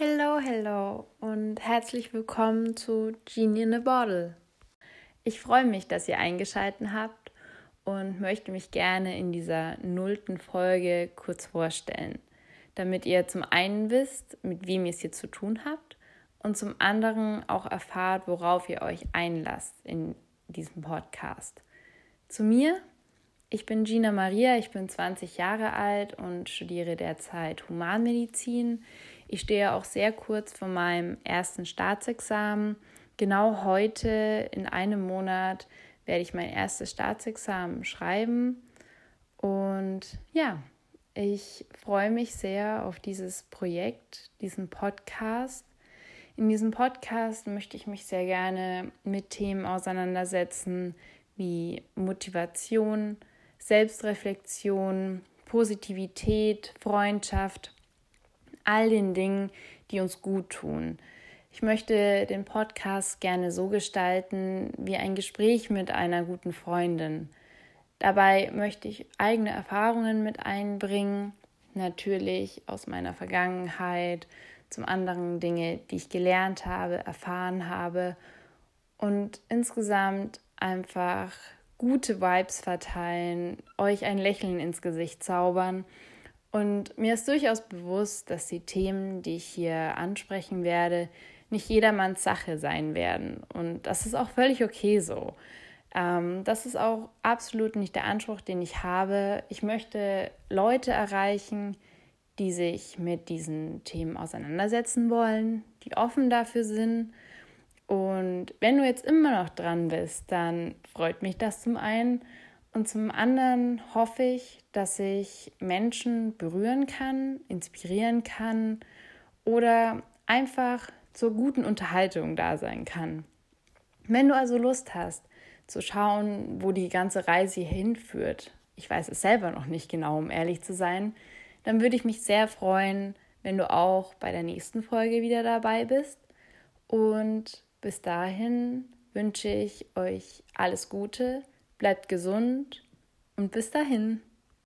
Hello, hello und herzlich willkommen zu Genie in a Bottle. Ich freue mich, dass ihr eingeschaltet habt und möchte mich gerne in dieser nullten Folge kurz vorstellen, damit ihr zum einen wisst, mit wem ihr es hier zu tun habt und zum anderen auch erfahrt, worauf ihr euch einlasst in diesem Podcast. Zu mir, ich bin Gina Maria, ich bin 20 Jahre alt und studiere derzeit Humanmedizin ich stehe auch sehr kurz vor meinem ersten Staatsexamen. Genau heute in einem Monat werde ich mein erstes Staatsexamen schreiben. Und ja, ich freue mich sehr auf dieses Projekt, diesen Podcast. In diesem Podcast möchte ich mich sehr gerne mit Themen auseinandersetzen wie Motivation, Selbstreflexion, Positivität, Freundschaft all den Dingen, die uns gut tun. Ich möchte den Podcast gerne so gestalten wie ein Gespräch mit einer guten Freundin. Dabei möchte ich eigene Erfahrungen mit einbringen, natürlich aus meiner Vergangenheit, zum anderen Dinge, die ich gelernt habe, erfahren habe und insgesamt einfach gute Vibes verteilen, euch ein Lächeln ins Gesicht zaubern und mir ist durchaus bewusst, dass die Themen, die ich hier ansprechen werde, nicht jedermanns Sache sein werden. Und das ist auch völlig okay so. Ähm, das ist auch absolut nicht der Anspruch, den ich habe. Ich möchte Leute erreichen, die sich mit diesen Themen auseinandersetzen wollen, die offen dafür sind. Und wenn du jetzt immer noch dran bist, dann freut mich das zum einen. Und zum anderen hoffe ich, dass ich Menschen berühren kann, inspirieren kann oder einfach zur guten Unterhaltung da sein kann. Wenn du also Lust hast, zu schauen, wo die ganze Reise hinführt, ich weiß es selber noch nicht genau, um ehrlich zu sein, dann würde ich mich sehr freuen, wenn du auch bei der nächsten Folge wieder dabei bist. Und bis dahin wünsche ich euch alles Gute Bleibt gesund und bis dahin.